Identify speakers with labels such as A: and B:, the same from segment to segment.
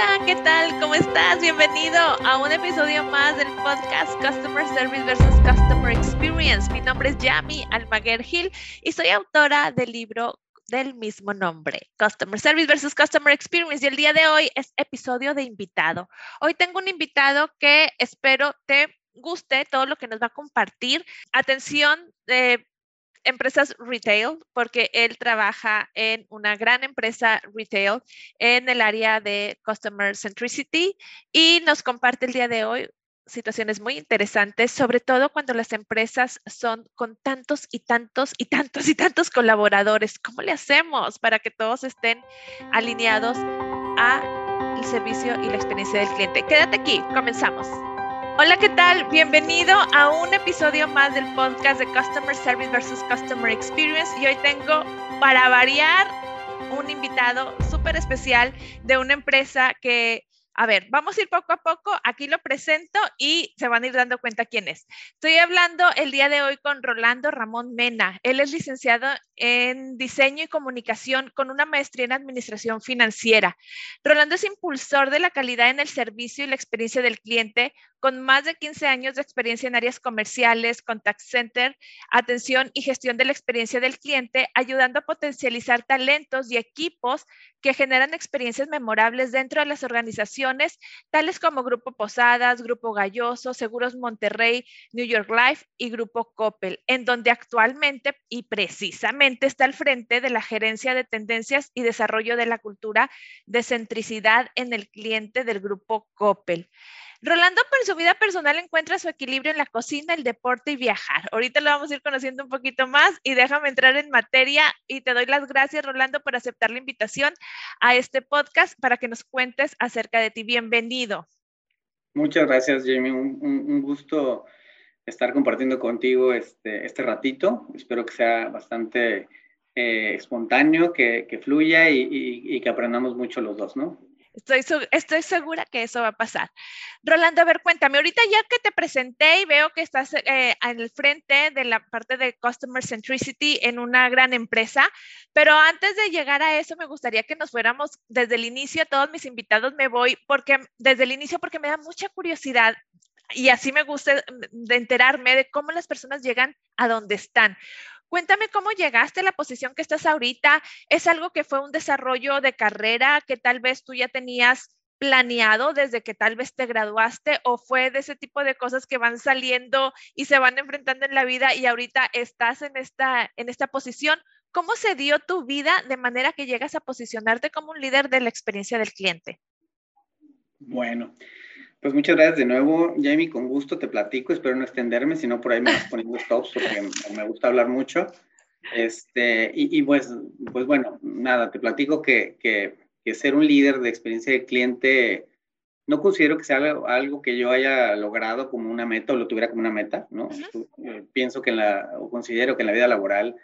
A: Hola, ¿qué tal? ¿Cómo estás? Bienvenido a un episodio más del podcast Customer Service versus Customer Experience. Mi nombre es Yami Almaguer Gil y soy autora del libro del mismo nombre, Customer Service versus Customer Experience. Y el día de hoy es episodio de invitado. Hoy tengo un invitado que espero te guste todo lo que nos va a compartir. Atención, de empresas retail, porque él trabaja en una gran empresa retail en el área de Customer Centricity y nos comparte el día de hoy situaciones muy interesantes, sobre todo cuando las empresas son con tantos y tantos y tantos y tantos colaboradores. ¿Cómo le hacemos para que todos estén alineados al servicio y la experiencia del cliente? Quédate aquí, comenzamos. Hola, ¿qué tal? Bienvenido a un episodio más del podcast de Customer Service versus Customer Experience. Y hoy tengo, para variar, un invitado súper especial de una empresa que a ver, vamos a ir poco a poco. Aquí lo presento y se van a ir dando cuenta quién es. Estoy hablando el día de hoy con Rolando Ramón Mena. Él es licenciado en diseño y comunicación con una maestría en administración financiera. Rolando es impulsor de la calidad en el servicio y la experiencia del cliente con más de 15 años de experiencia en áreas comerciales, contact center, atención y gestión de la experiencia del cliente, ayudando a potencializar talentos y equipos que generan experiencias memorables dentro de las organizaciones, tales como Grupo Posadas, Grupo Galloso, Seguros Monterrey, New York Life y Grupo Coppel, en donde actualmente y precisamente está al frente de la gerencia de tendencias y desarrollo de la cultura de centricidad en el cliente del Grupo Coppel. Rolando por su vida personal encuentra su equilibrio en la cocina, el deporte y viajar. Ahorita lo vamos a ir conociendo un poquito más y déjame entrar en materia y te doy las gracias, Rolando, por aceptar la invitación a este podcast para que nos cuentes acerca de ti. Bienvenido.
B: Muchas gracias, Jamie. Un, gusto estar compartiendo contigo este, este ratito. Espero que sea bastante eh, espontáneo, que, fluya y que aprendamos mucho los dos, ¿no?
A: Estoy, estoy segura que eso va a pasar. Rolando, a ver, cuéntame, ahorita ya que te presenté y veo que estás eh, el frente de la parte de Customer Centricity en una gran empresa, pero antes de llegar a eso, me gustaría que nos fuéramos desde el inicio, todos mis invitados me voy, porque desde el inicio, porque me da mucha curiosidad y así me gusta enterarme de cómo las personas llegan a donde están. Cuéntame cómo llegaste a la posición que estás ahorita. ¿Es algo que fue un desarrollo de carrera que tal vez tú ya tenías planeado desde que tal vez te graduaste o fue de ese tipo de cosas que van saliendo y se van enfrentando en la vida y ahorita estás en esta, en esta posición? ¿Cómo se dio tu vida de manera que llegas a posicionarte como un líder de la experiencia del cliente?
B: Bueno, pues muchas gracias de nuevo, Jamie, con gusto te platico, espero no extenderme, sino por ahí me vas poniendo stops porque me gusta hablar mucho. Este, y, pues, pues bueno, nada, te platico que, que, que, ser un líder de experiencia de cliente no considero que sea algo, que yo haya logrado como una meta o lo tuviera como una meta, ¿no? Eh, pienso que en la, o considero que en la vida laboral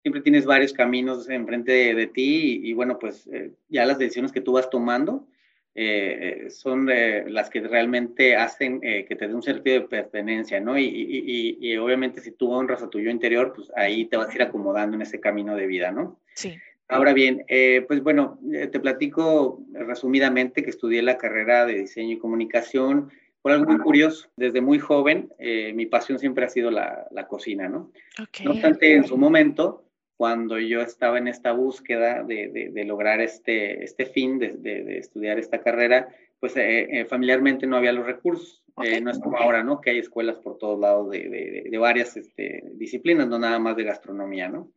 B: siempre tienes varios caminos enfrente de, ti y, bueno, pues eh, ya las decisiones que tú vas tomando eh, son las que realmente hacen eh, que te dé un sentido de pertenencia, ¿no? Y, y, y, obviamente si tú honras a tu yo interior, pues ahí te vas a ir acomodando en ese camino de vida, ¿no?
A: Sí.
B: Ahora bien, eh, pues bueno, te platico resumidamente que estudié la carrera de diseño y comunicación por algo muy curioso. Desde muy joven, mi pasión siempre ha sido la, la cocina, ¿no? Okay. No obstante, en su momento, cuando yo estaba en esta búsqueda de, de, lograr este, este fin de, de, estudiar esta carrera, pues eh, eh, familiarmente no había los recursos. Eh, no es como ahora, ¿no? Que hay escuelas por todos lados de, varias este, disciplinas, no nada más de gastronomía, ¿no?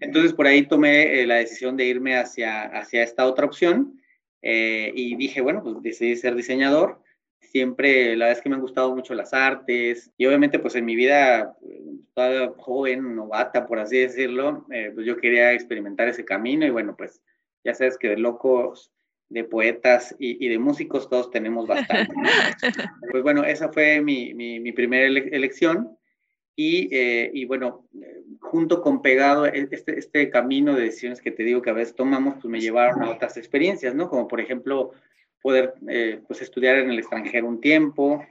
B: Entonces por ahí tomé la decisión de irme hacia, hacia esta otra opción y dije, bueno, pues decidí ser diseñador siempre, la verdad es que me han gustado mucho las artes y obviamente pues en mi vida toda joven, novata, por así decirlo, eh, pues yo quería experimentar ese camino y bueno, pues ya sabes que de locos, de poetas y, de músicos todos tenemos bastante. pues bueno, esa fue mi, mi, primera elección y, eh, y, bueno, junto con pegado e, este, este camino de decisiones que te digo que a veces tomamos, pues me llevaron a otras experiencias, ¿no? Como por ejemplo poder eh, pues estudiar en el extranjero un tiempo,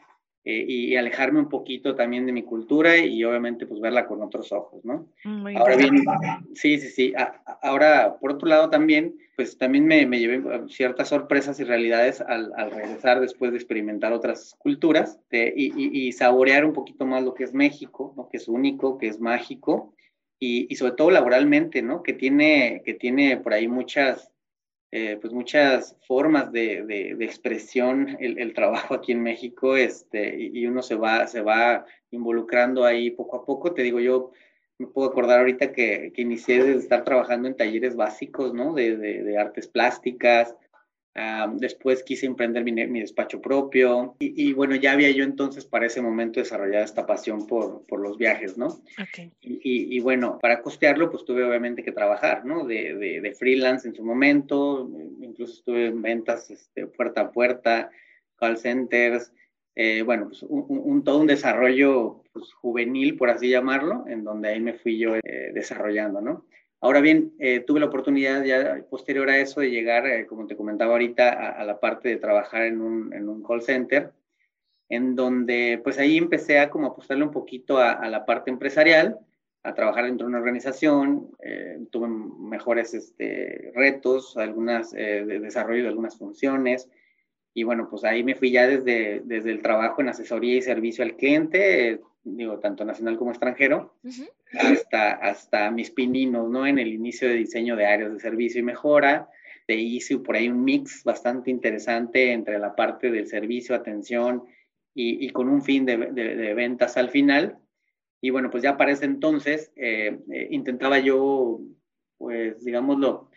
B: eh, y, alejarme un poquito también de mi cultura y obviamente pues verla con otros ojos, ¿no?
A: Mm,
B: ahora bien, sí, sí, sí. ahora, por otro lado también, pues también me, me llevé ciertas sorpresas y realidades al, al, regresar después de experimentar otras culturas y, y, saborear un poquito más lo que es México, ¿no? Que es único, que es mágico y, y sobre todo laboralmente, ¿no? Que tiene, que tiene por ahí muchas eh, pues muchas formas de, de, expresión el, el, trabajo aquí en México este, y, uno se va, se va involucrando ahí poco a poco. Te digo, yo me puedo acordar ahorita que, que inicié de estar trabajando en talleres básicos, ¿no? De, de artes plásticas, después quise emprender mi, mi despacho propio y, bueno, ya había yo entonces para ese momento desarrollado esta pasión por, por los viajes, ¿no?
A: Okay.
B: Y, y, bueno, para costearlo pues tuve obviamente que trabajar, ¿no? De, de, freelance en su momento, incluso estuve en ventas este, puerta a puerta, call centers, eh, bueno, pues un, un, todo un desarrollo pues, juvenil, por así llamarlo, en donde ahí me fui yo eh, desarrollando, ¿no? Ahora bien, eh, tuve la oportunidad ya posterior a eso de llegar, eh, como te comentaba ahorita, a, la parte de trabajar en un, call center, en donde pues ahí empecé a como apostarle un poquito a, la parte empresarial, a trabajar dentro de una organización, eh, tuve mejores este, retos, algunas de desarrollo de algunas funciones, y bueno, pues ahí me fui ya desde el trabajo en asesoría y servicio al cliente, digo, tanto nacional como extranjero, hasta, hasta mis pininos, ¿no? En el inicio de diseño de áreas de servicio y mejora, de hice por ahí un mix bastante interesante entre la parte del servicio, atención y, y con un fin de, de, ventas al final. Y bueno, pues ya para ese entonces eh, eh, intentaba yo, pues digámoslo,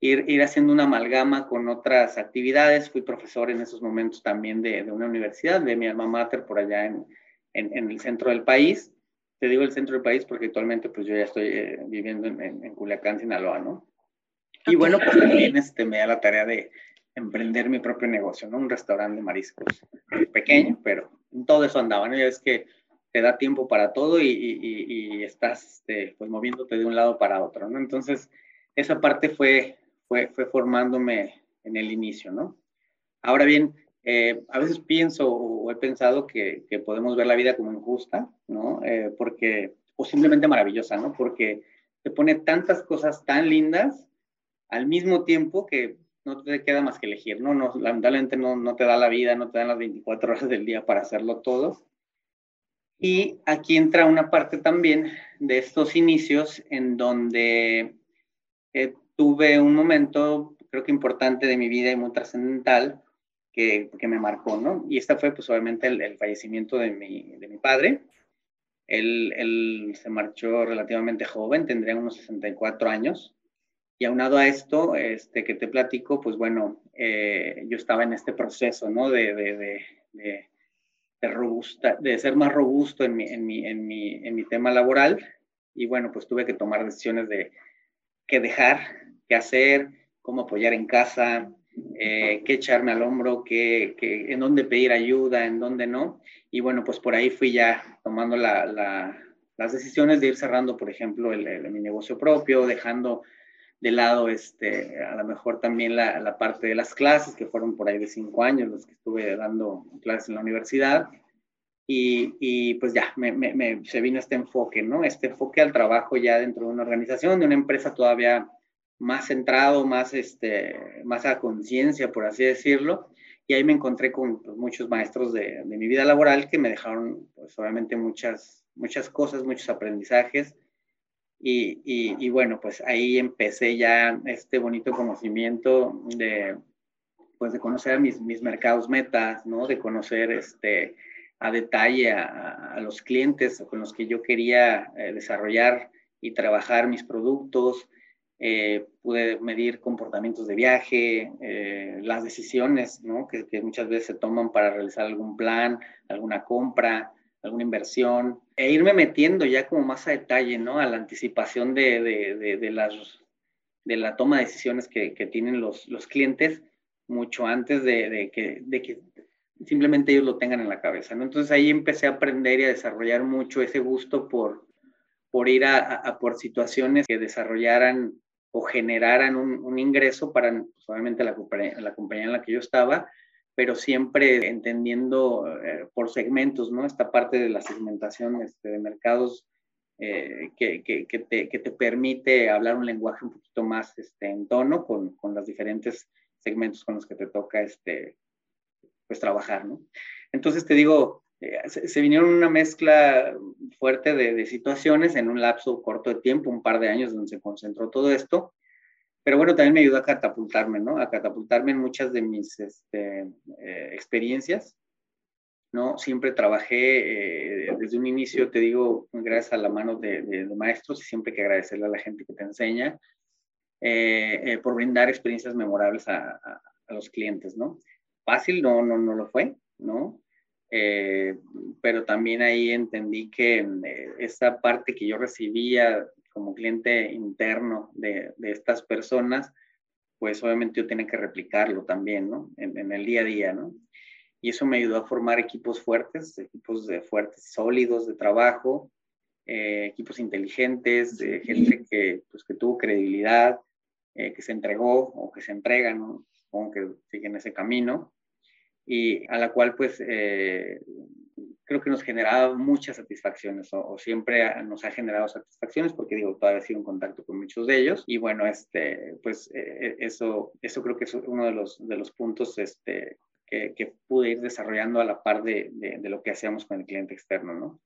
B: ir, ir, haciendo una amalgama con otras actividades. Fui profesor en esos momentos también de, de una universidad, de mi alma mater por allá en, en, el centro del país. Te digo el centro del país porque actualmente pues yo ya estoy eh, viviendo en, en, Culiacán, Sinaloa, ¿no? Y bueno, pues también este, me da la tarea de emprender mi propio negocio, ¿no? Un restaurante de mariscos pequeño, pero todo eso andaba, ¿no? Ya es que te da tiempo para todo y, y, y estás este, pues moviéndote de un lado para otro, ¿no? Entonces, esa parte fue, fue, fue formándome en el inicio, ¿no? Ahora bien, eh, a veces pienso o he pensado que, que, podemos ver la vida como injusta, ¿no? Eh, porque, o simplemente maravillosa, ¿no? Porque te pone tantas cosas tan lindas al mismo tiempo que no te queda más que elegir, ¿no? no lamentablemente no, no te da la vida, no te dan las 24 horas del día para hacerlo todo. Y aquí entra una parte también de estos inicios en donde eh, tuve un momento, creo que importante de mi vida y muy trascendental, que, que, me marcó, ¿no? Y esta fue pues obviamente el, fallecimiento de mi, de mi padre. Él, él, se marchó relativamente joven, tendría unos 64 años. Y aunado a esto, este, que te platico, pues bueno, eh, yo estaba en este proceso, ¿no? De, de, de, de, robusta, de ser más robusto en mi, en, mi, en, mi, en mi tema laboral. Y bueno, pues tuve que tomar decisiones de qué dejar, qué hacer, cómo apoyar en casa, eh, qué echarme al hombro, qué, en dónde pedir ayuda, en dónde no. Y bueno, pues por ahí fui ya tomando la, la, las decisiones de ir cerrando, por ejemplo, el, mi negocio propio, dejando de lado este, a lo mejor también la, parte de las clases, que fueron por ahí de cinco años los que estuve dando clases en la universidad. Y, y pues ya, me, me, se vino este enfoque, ¿no? Este enfoque al trabajo ya dentro de una organización, de una empresa todavía más centrado, más, este, más a conciencia, por así decirlo. Y ahí me encontré con pues, muchos maestros de, de, mi vida laboral que me dejaron, pues obviamente, muchas, muchas cosas, muchos aprendizajes. Y, y, y, bueno, pues ahí empecé ya este bonito conocimiento de, pues de conocer mis, mis mercados metas, ¿no? De conocer este, a detalle a, a los clientes con los que yo quería eh, desarrollar y trabajar mis productos, eh, pude medir comportamientos de viaje, eh, las decisiones ¿no? que, que, muchas veces se toman para realizar algún plan, alguna compra, alguna inversión, e irme metiendo ya como más a detalle ¿no? a la anticipación de, de, de, las, de la toma de decisiones que, que tienen los, los, clientes mucho antes de, que, que simplemente ellos lo tengan en la cabeza. ¿no? Entonces ahí empecé a aprender y a desarrollar mucho ese gusto por, por ir a, a, por situaciones que desarrollaran o generaran un, ingreso para, pues, obviamente, la, compañía en la que yo estaba, pero siempre entendiendo eh, por segmentos, ¿no? Esta parte de la segmentación este, de mercados eh, que, te, permite hablar un lenguaje un poquito más este, en tono con, con los diferentes segmentos con los que te toca este, pues, trabajar, ¿no? Entonces te digo, eh, se, vinieron una mezcla fuerte de, situaciones en un lapso corto de tiempo, un par de años donde se concentró todo esto, pero bueno, también me ayudó a catapultarme, ¿no? A catapultarme en muchas de mis este, eh, experiencias, ¿no? Siempre trabajé eh, desde un inicio, te digo, gracias a la mano de, de, maestros y siempre hay que agradecerle a la gente que te enseña por brindar experiencias memorables a, a, a, los clientes, ¿no? Fácil no, no, no lo fue, ¿no? Pero también ahí entendí que esa parte que yo recibía como cliente interno de, de, estas personas, pues obviamente yo tenía que replicarlo también, ¿no? En, en, el día a día, ¿no? Y eso me ayudó a formar equipos fuertes, equipos de fuertes, sólidos de trabajo, eh, equipos inteligentes, de gente que, pues, que tuvo credibilidad, eh, que se entregó o que se entrega, ¿no? Supongo que siguen ese camino, y a la cual pues eh, creo que nos generaba muchas satisfacciones o, siempre nos ha generado satisfacciones porque digo, todavía sido en contacto con muchos de ellos y bueno, este, pues eh, eso, eso creo que es uno de los, de los puntos este, que, que pude ir desarrollando a la par de, de, lo que hacíamos con el cliente externo, ¿no?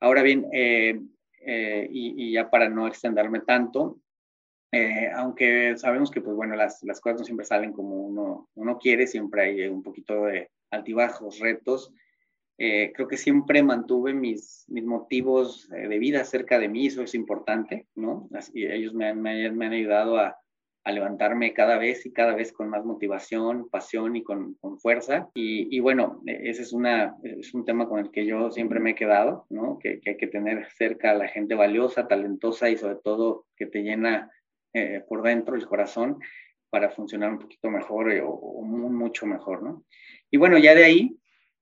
B: Ahora bien, eh, eh, y, y, ya para no extenderme tanto, aunque sabemos que, pues bueno, las, las cosas no siempre salen como uno, uno quiere, siempre hay un poquito de altibajos, retos, eh, creo que siempre mantuve mis, mis motivos eh, de vida cerca de mí, eso es importante, ¿no? Así, ellos me me, me han ayudado a, a, levantarme cada vez y cada vez con más motivación, pasión y con, con fuerza. Y, y, bueno, ese es, una, es un tema con el que yo siempre me he quedado, ¿no? Que, que hay que tener cerca a la gente valiosa, talentosa y sobre todo que te llena eh, por dentro el corazón para funcionar un poquito mejor o, o mucho mejor, ¿no? Y bueno, ya de ahí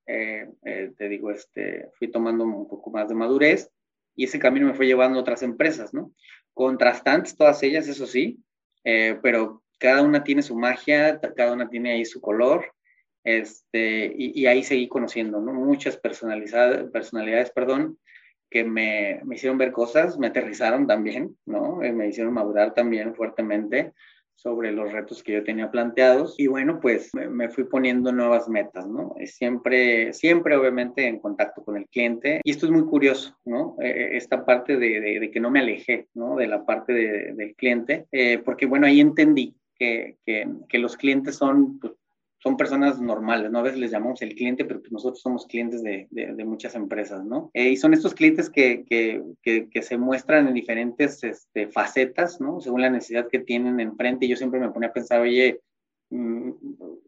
B: eh, eh, te digo, este, fui tomando un poco más de madurez y ese camino me fue llevando a otras empresas, ¿no? Contrastantes todas ellas, eso sí, eh, pero cada una tiene su magia, cada una tiene ahí su color, este, y, y ahí seguí conociendo, ¿no? Muchas personalidades perdón, que me, me, hicieron ver cosas, me aterrizaron también, ¿no? me hicieron madurar también fuertemente sobre los retos que yo tenía planteados y bueno, pues me, fui poniendo nuevas metas, ¿no? Siempre, siempre obviamente en contacto con el cliente y esto es muy curioso, ¿no? Eh, eh, esta parte de, de, que no me alejé, ¿no? De la parte de, del cliente, eh, porque bueno, ahí entendí que, que, que los clientes son pues, son personas normales, ¿no? A veces les llamamos el cliente, pero pues nosotros somos clientes de, de, muchas empresas, ¿no? Eh, y son estos clientes que, que, que, se muestran en diferentes este, facetas, ¿no? Según la necesidad que tienen enfrente. Y yo siempre me ponía a pensar, oye, mm,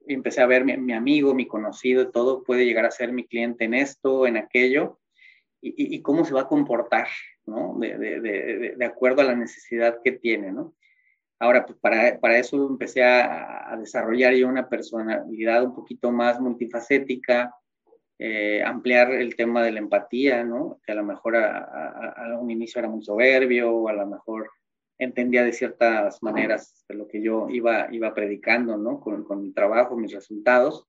B: empecé a ver mi, mi, amigo, mi conocido, todo puede llegar a ser mi cliente en esto, en aquello, y, y, cómo se va a comportar, ¿no? De, de, de acuerdo a la necesidad que tiene, ¿no? Ahora, pues para, para eso empecé a, a, desarrollar yo una personalidad un poquito más multifacética, eh, ampliar el tema de la empatía, ¿no? Que a lo mejor a, a, a, un inicio era muy soberbio o a lo mejor entendía de ciertas maneras lo que yo iba, iba predicando, ¿no? Con, con mi trabajo, mis resultados.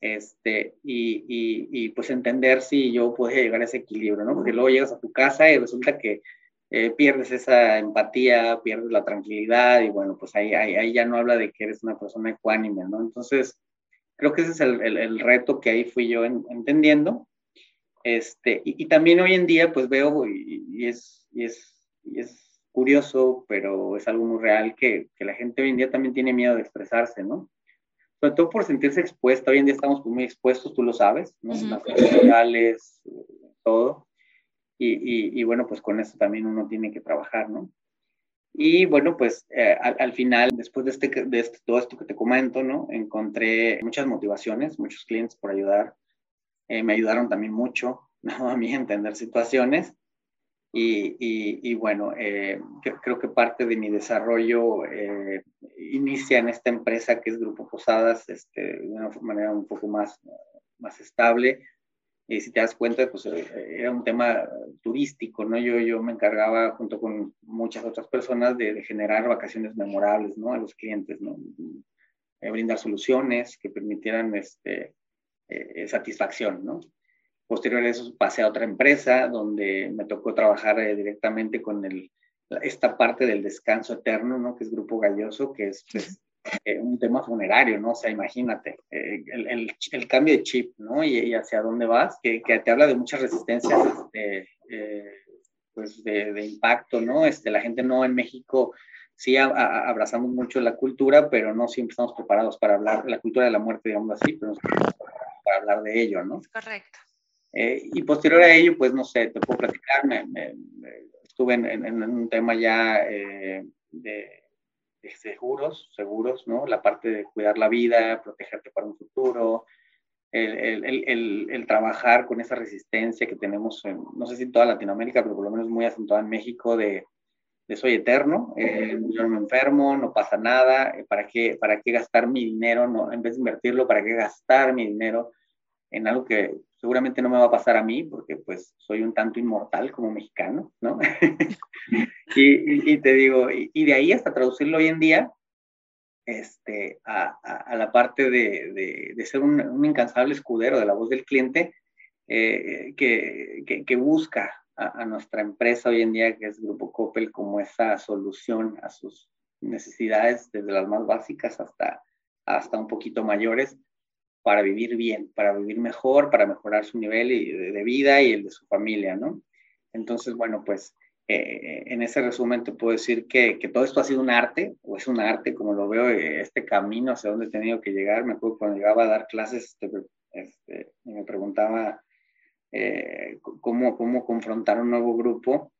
B: Este, y, y, y, pues entender si yo podía llegar a ese equilibrio, ¿no? Porque luego llegas a tu casa y resulta que eh, pierdes esa empatía, pierdes la tranquilidad y bueno, pues ahí, ahí, ahí, ya no habla de que eres una persona ecuánime, ¿no? Entonces, creo que ese es el, el, el reto que ahí fui yo en, entendiendo. Este, y, y, también hoy en día pues veo y, y, es, y, es, y es curioso, pero es algo muy real que, que la gente hoy en día también tiene miedo de expresarse, ¿no? Sobre todo por sentirse expuesta. Hoy en día estamos muy expuestos, tú lo sabes, ¿no? Uh -huh. Las redes sociales, todo. Y, y, y, bueno, pues con eso también uno tiene que trabajar, ¿no? Y bueno, pues eh, al, al, final, después de, este, de este, todo esto que te comento, ¿no? Encontré muchas motivaciones, muchos clientes por ayudar. Eh, me ayudaron también mucho, ¿no? A mí entender situaciones. Y, y, y bueno, eh, creo que parte de mi desarrollo eh, inicia en esta empresa que es Grupo Posadas, este, de una manera un poco más, más estable, y si te das cuenta, pues eh, era un tema turístico, ¿no? Yo, yo me encargaba junto con muchas otras personas de, de, generar vacaciones memorables, ¿no? A los clientes, ¿no? brindar soluciones que permitieran este, satisfacción, ¿no? Posterior a eso pasé a otra empresa donde me tocó trabajar directamente con el, esta parte del descanso eterno, ¿no? Que es Grupo Galloso, que es pues, eh, un tema funerario, ¿no? O sea, imagínate, eh, el, el, cambio de chip, ¿no? Y, hacia dónde vas, que, que, te habla de muchas resistencias, este, eh, pues de, de, impacto, ¿no? Este, la gente no en México sí abrazamos mucho la cultura, pero no siempre estamos preparados para hablar, la cultura de la muerte, digamos así, pero no estamos preparados para hablar de ello, ¿no?
A: Correcto.
B: y posterior a ello, pues no sé, te puedo platicar, me, estuve en, en, un tema ya de seguros, seguros, ¿no? La parte de cuidar la vida, protegerte para un futuro, el, el, el, trabajar con esa resistencia que tenemos, en, no sé si en toda Latinoamérica, pero por lo menos muy acentuada en México, de, de soy eterno, eh, yo no me enfermo, no pasa nada, eh, ¿para qué, ¿para qué gastar mi dinero? No, en vez de invertirlo, ¿para qué gastar mi dinero en algo que seguramente no me va a pasar a mí, porque pues soy un tanto inmortal como mexicano, ¿no? y, y, te digo, y, de ahí hasta traducirlo hoy en día este, a, a, la parte de, de, de ser un, un, incansable escudero de la voz del cliente eh, que, que, que, busca a, a, nuestra empresa hoy en día, que es Grupo Coppel, como esa solución a sus necesidades, desde las más básicas hasta, hasta un poquito mayores, para vivir bien, para vivir mejor, para mejorar su nivel de, vida y el de su familia, ¿no? Entonces, bueno, pues eh, en ese resumen te puedo decir que, que, todo esto ha sido un arte, o es un arte, como lo veo, eh, este camino hacia donde he tenido que llegar. Me acuerdo cuando llegaba a dar clases, este, este, me preguntaba eh, cómo, cómo confrontar un nuevo grupo.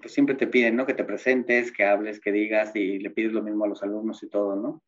B: Pues siempre te piden, ¿no? Que te presentes, que hables, que digas, y le pides lo mismo a los alumnos y todo, ¿no?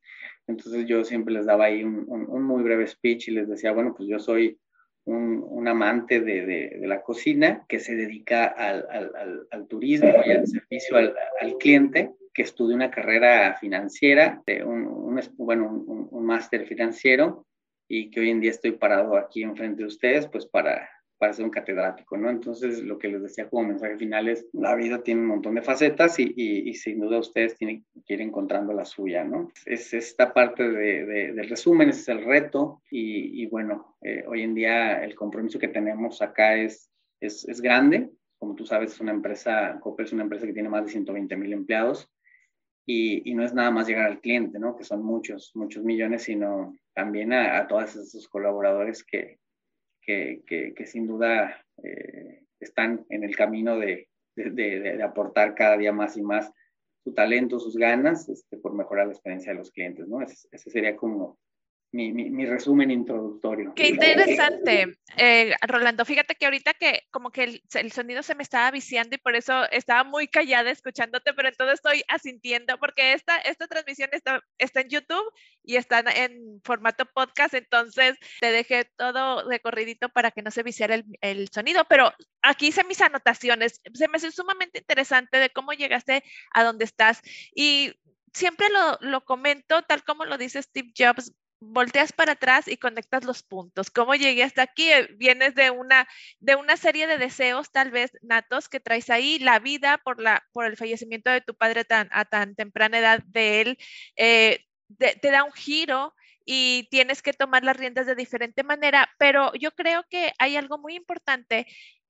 B: Entonces yo siempre les daba ahí un, un, muy breve speech y les decía, bueno, pues yo soy un, un amante de, de, de, la cocina que se dedica al, al, al turismo y al servicio al, cliente, que estudia una carrera financiera, de un, un bueno, un, máster financiero y que hoy en día estoy parado aquí enfrente de ustedes, pues para para ser un catedrático, ¿no? Entonces, lo que les decía como mensaje final es, la vida tiene un montón de facetas y, sin duda ustedes tienen que ir encontrando la suya, ¿no? Es esta parte de, de, del resumen, ese es el reto y, bueno, eh, hoy en día el compromiso que tenemos acá es, es, es grande. Como tú sabes, es una empresa, Coppel es una empresa que tiene más de 120 mil empleados y, y, no es nada más llegar al cliente, ¿no? Que son muchos, muchos millones, sino también a, a todos esos colaboradores que, que, que, sin duda eh, están en el camino de, de, aportar cada día más y más su talento, sus ganas, este, por mejorar la experiencia de los clientes, ¿no? Ese sería como mi, mi, resumen introductorio.
A: Qué interesante, eh, Rolando. Fíjate que ahorita que como que el, el, sonido se me estaba viciando y por eso estaba muy callada escuchándote, pero entonces estoy asintiendo porque esta, esta transmisión está, está en YouTube y está en formato podcast, entonces te dejé todo recorridito para que no se viciara el, el sonido, pero aquí hice mis anotaciones. Se me hace sumamente interesante de cómo llegaste a donde estás y siempre lo, lo, comento, tal como lo dice Steve Jobs, volteas para atrás y conectas los puntos. ¿Cómo llegué hasta aquí? Eh, vienes de una, de una serie de deseos tal vez natos que traes ahí, la vida por, la, por el fallecimiento de tu padre tan, a tan temprana edad de él, eh, te da un giro y tienes que tomar las riendas de diferente manera, pero yo creo que hay algo muy importante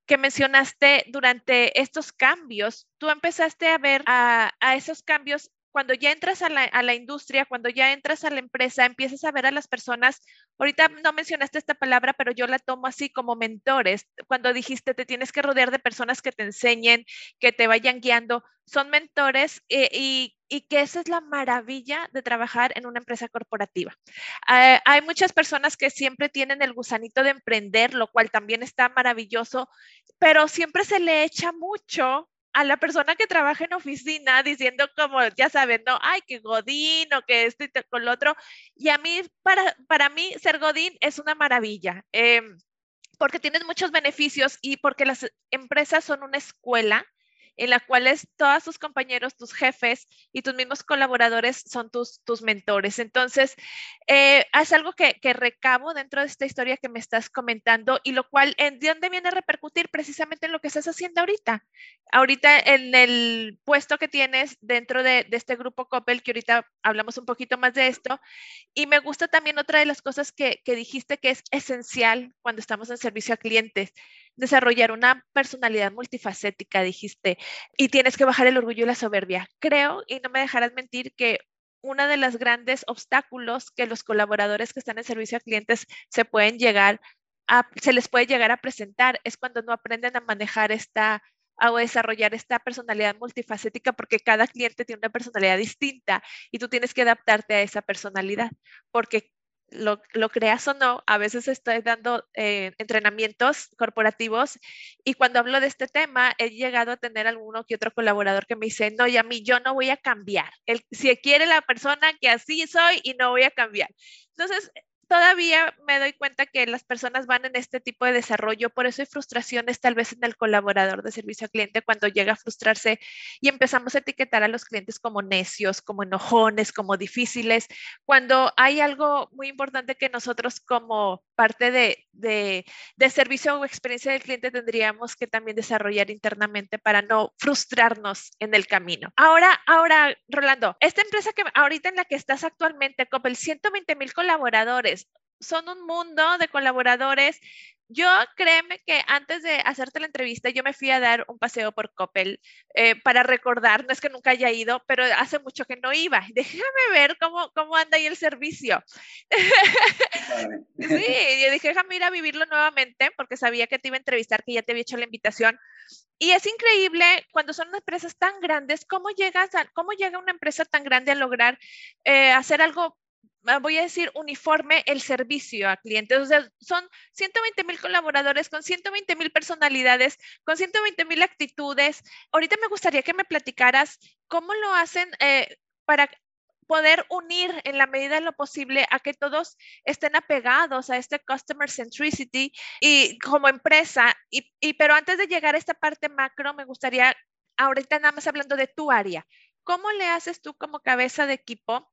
A: que mencionaste durante estos cambios. Tú empezaste a ver a, a esos cambios cuando ya entras a la, industria, cuando ya entras a la empresa, empiezas a ver a las personas, ahorita no mencionaste esta palabra, pero yo la tomo así como mentores, cuando dijiste te tienes que rodear de personas que te enseñen, que te vayan guiando, son mentores eh, y, que esa es la maravilla de trabajar en una empresa corporativa. Ah, hay muchas personas que siempre tienen el gusanito de emprender, lo cual también está maravilloso, pero siempre se le echa mucho a la persona que trabaja en oficina diciendo como, ya saben, no, ay, que Godín o que esto y con lo otro. Y a mí, para, para mí, ser Godín es una maravilla, eh, porque tienes muchos beneficios y porque las empresas son una escuela en la cual todos tus compañeros, tus jefes y tus mismos colaboradores son tus, tus mentores. Entonces, eh, es algo que, que, recabo dentro de esta historia que me estás comentando y lo cual, ¿en dónde viene a repercutir? Precisamente en lo que estás haciendo ahorita. Ahorita en el puesto que tienes dentro de, de este grupo Coppel, que ahorita hablamos un poquito más de esto. Y me gusta también otra de las cosas que, que dijiste que es esencial cuando estamos en servicio a clientes desarrollar una personalidad multifacética, dijiste, y tienes que bajar el orgullo y la soberbia. Creo, y no me dejarás mentir, que uno de los grandes obstáculos que los colaboradores que están en servicio a clientes se pueden llegar a, se les puede llegar a presentar es cuando no aprenden a manejar esta o desarrollar esta personalidad multifacética porque cada cliente tiene una personalidad distinta y tú tienes que adaptarte a esa personalidad porque lo, creas o no, a veces estoy dando eh, entrenamientos corporativos y cuando hablo de este tema he llegado a tener alguno que otro colaborador que me dice, no, y a mí yo no voy a cambiar. Si quiere la persona que así soy y no voy a cambiar. Entonces, todavía me doy cuenta que las personas van en este tipo de desarrollo, por eso hay frustraciones tal vez en el colaborador de servicio al cliente cuando llega a frustrarse y empezamos a etiquetar a los clientes como necios, como enojones, como difíciles, cuando hay algo muy importante que nosotros como parte de, de, de servicio o experiencia del cliente tendríamos que también desarrollar internamente para no frustrarnos en el camino. Ahora, ahora, Rolando, esta empresa que ahorita en la que estás actualmente, Coppel, 120 mil colaboradores, son un mundo de colaboradores. Yo créeme que antes de hacerte la entrevista, yo me fui a dar un paseo por Coppel eh, para recordar, no es que nunca haya ido, pero hace mucho que no iba. Déjame ver cómo, cómo anda ahí el servicio. sí, yo dije, déjame ir a vivirlo nuevamente porque sabía que te iba a entrevistar, que ya te había hecho la invitación. Y es increíble cuando son empresas tan grandes, cómo, llegas a, cómo llega una empresa tan grande a lograr eh, hacer algo voy a decir, uniforme el servicio a clientes. O sea, son 120 mil colaboradores con 120 mil personalidades, con 120 mil actitudes. Ahorita me gustaría que me platicaras cómo lo hacen eh, para poder unir en la medida de lo posible a que todos estén apegados a este customer centricity y como empresa. Y, y pero antes de llegar a esta parte macro, me gustaría, ahorita nada más hablando de tu área, ¿cómo le haces tú como cabeza de equipo?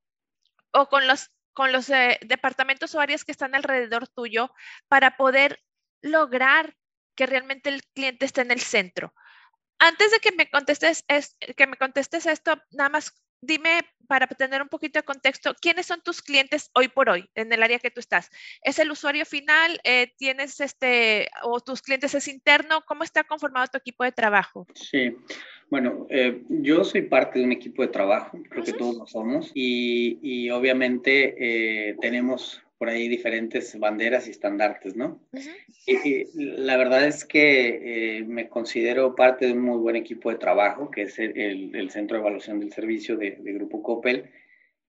A: o con los con los eh, departamentos o áreas que están alrededor tuyo para poder lograr que realmente el cliente esté en el centro. Antes de que me contestes, es, que me contestes esto, nada más dime para tener un poquito de contexto, ¿quiénes son tus clientes hoy por hoy en el área que tú estás? ¿Es el usuario final? Eh, ¿Tienes este, o tus clientes es interno? ¿Cómo está conformado tu equipo de trabajo?
B: Sí, bueno, eh, yo soy parte de un equipo de trabajo, creo que todos lo somos, y, y obviamente eh, tenemos por ahí diferentes banderas y estandartes, ¿no? y, la verdad es que eh, me considero parte de un muy buen equipo de trabajo, que es el, el Centro de Evaluación del Servicio de, de Grupo Coppel,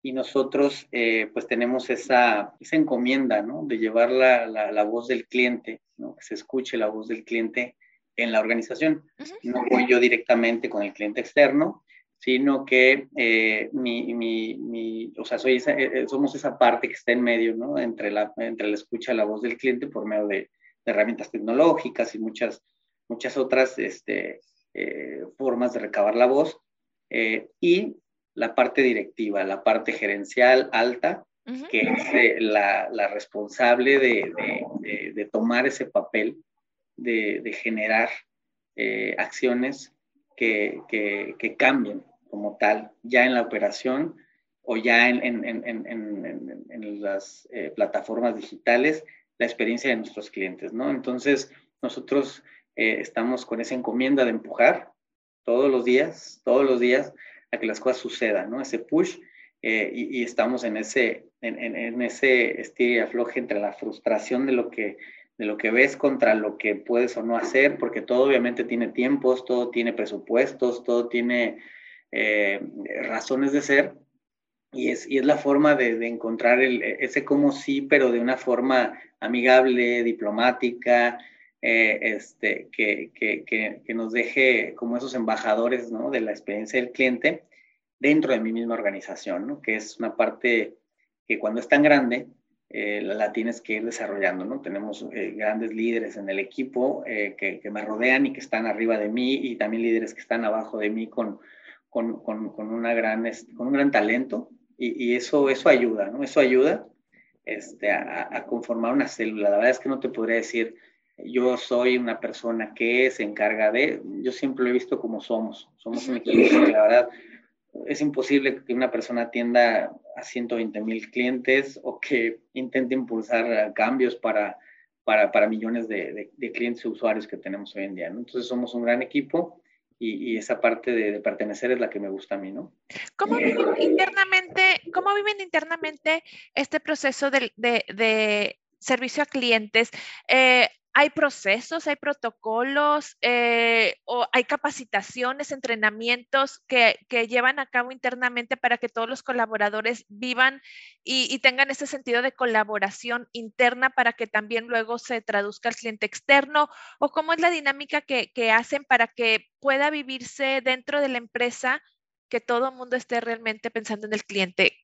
B: y nosotros pues tenemos esa, esa encomienda, ¿no? De llevar la, la, la voz del cliente, ¿no? Que se escuche la voz del cliente en la organización. No voy yo directamente con el cliente externo, sino que eh, mi, mi, mi, o sea, soy esa, eh, eh, somos esa parte que está en medio, ¿no? Entre la, entre la escucha la voz del cliente por medio de, herramientas tecnológicas y muchas, muchas otras este, formas de recabar la voz. y la parte directiva, la parte gerencial alta, que es la, la, responsable de, de, de, tomar ese papel de, generar eh, acciones que, que, cambien como tal, ya en la operación o ya en, en, en, en las eh, plataformas digitales, la experiencia de nuestros clientes, ¿no? Entonces, nosotros eh, estamos con esa encomienda de empujar todos los días, todos los días, a que las cosas sucedan, ¿no? Ese push, y, y, estamos en ese, en, ese estilo y afloje entre la frustración de lo que de lo que ves contra lo que puedes o no hacer, porque todo obviamente tiene tiempos, todo tiene presupuestos, todo tiene eh, razones de ser, y es, y es la forma de, encontrar el, ese como sí, pero de una forma amigable, diplomática, eh, este, que, que, que, que, nos deje como esos embajadores ¿no? de la experiencia del cliente dentro de mi misma organización, ¿no? que es una parte que cuando es tan grande, eh, la, tienes que ir desarrollando, ¿no? Tenemos grandes líderes en el equipo eh, que, me rodean y que están arriba de mí y también líderes que están abajo de mí con, con, con, con una gran, con un gran talento y, y, eso, eso ayuda, ¿no? Eso ayuda este, a, a, conformar una célula. La verdad es que no te podría decir, yo soy una persona que se encarga de, yo siempre lo he visto como somos, somos un equipo la verdad es imposible que una persona atienda a 120 mil clientes o que intente impulsar cambios para, para, para millones de, de, clientes y usuarios que tenemos hoy en día. Entonces somos un gran equipo y, y esa parte de, de, pertenecer es la que me gusta a mí. ¿no?
A: ¿Cómo eh, viven internamente, cómo viven internamente este proceso de, de servicio a clientes? Eh, hay procesos, hay protocolos, eh, o hay capacitaciones, entrenamientos que, que, llevan a cabo internamente para que todos los colaboradores vivan y, y, tengan ese sentido de colaboración interna para que también luego se traduzca al cliente externo, o cómo es la dinámica que, que hacen para que pueda vivirse dentro de la empresa, que todo el mundo esté realmente pensando en el cliente.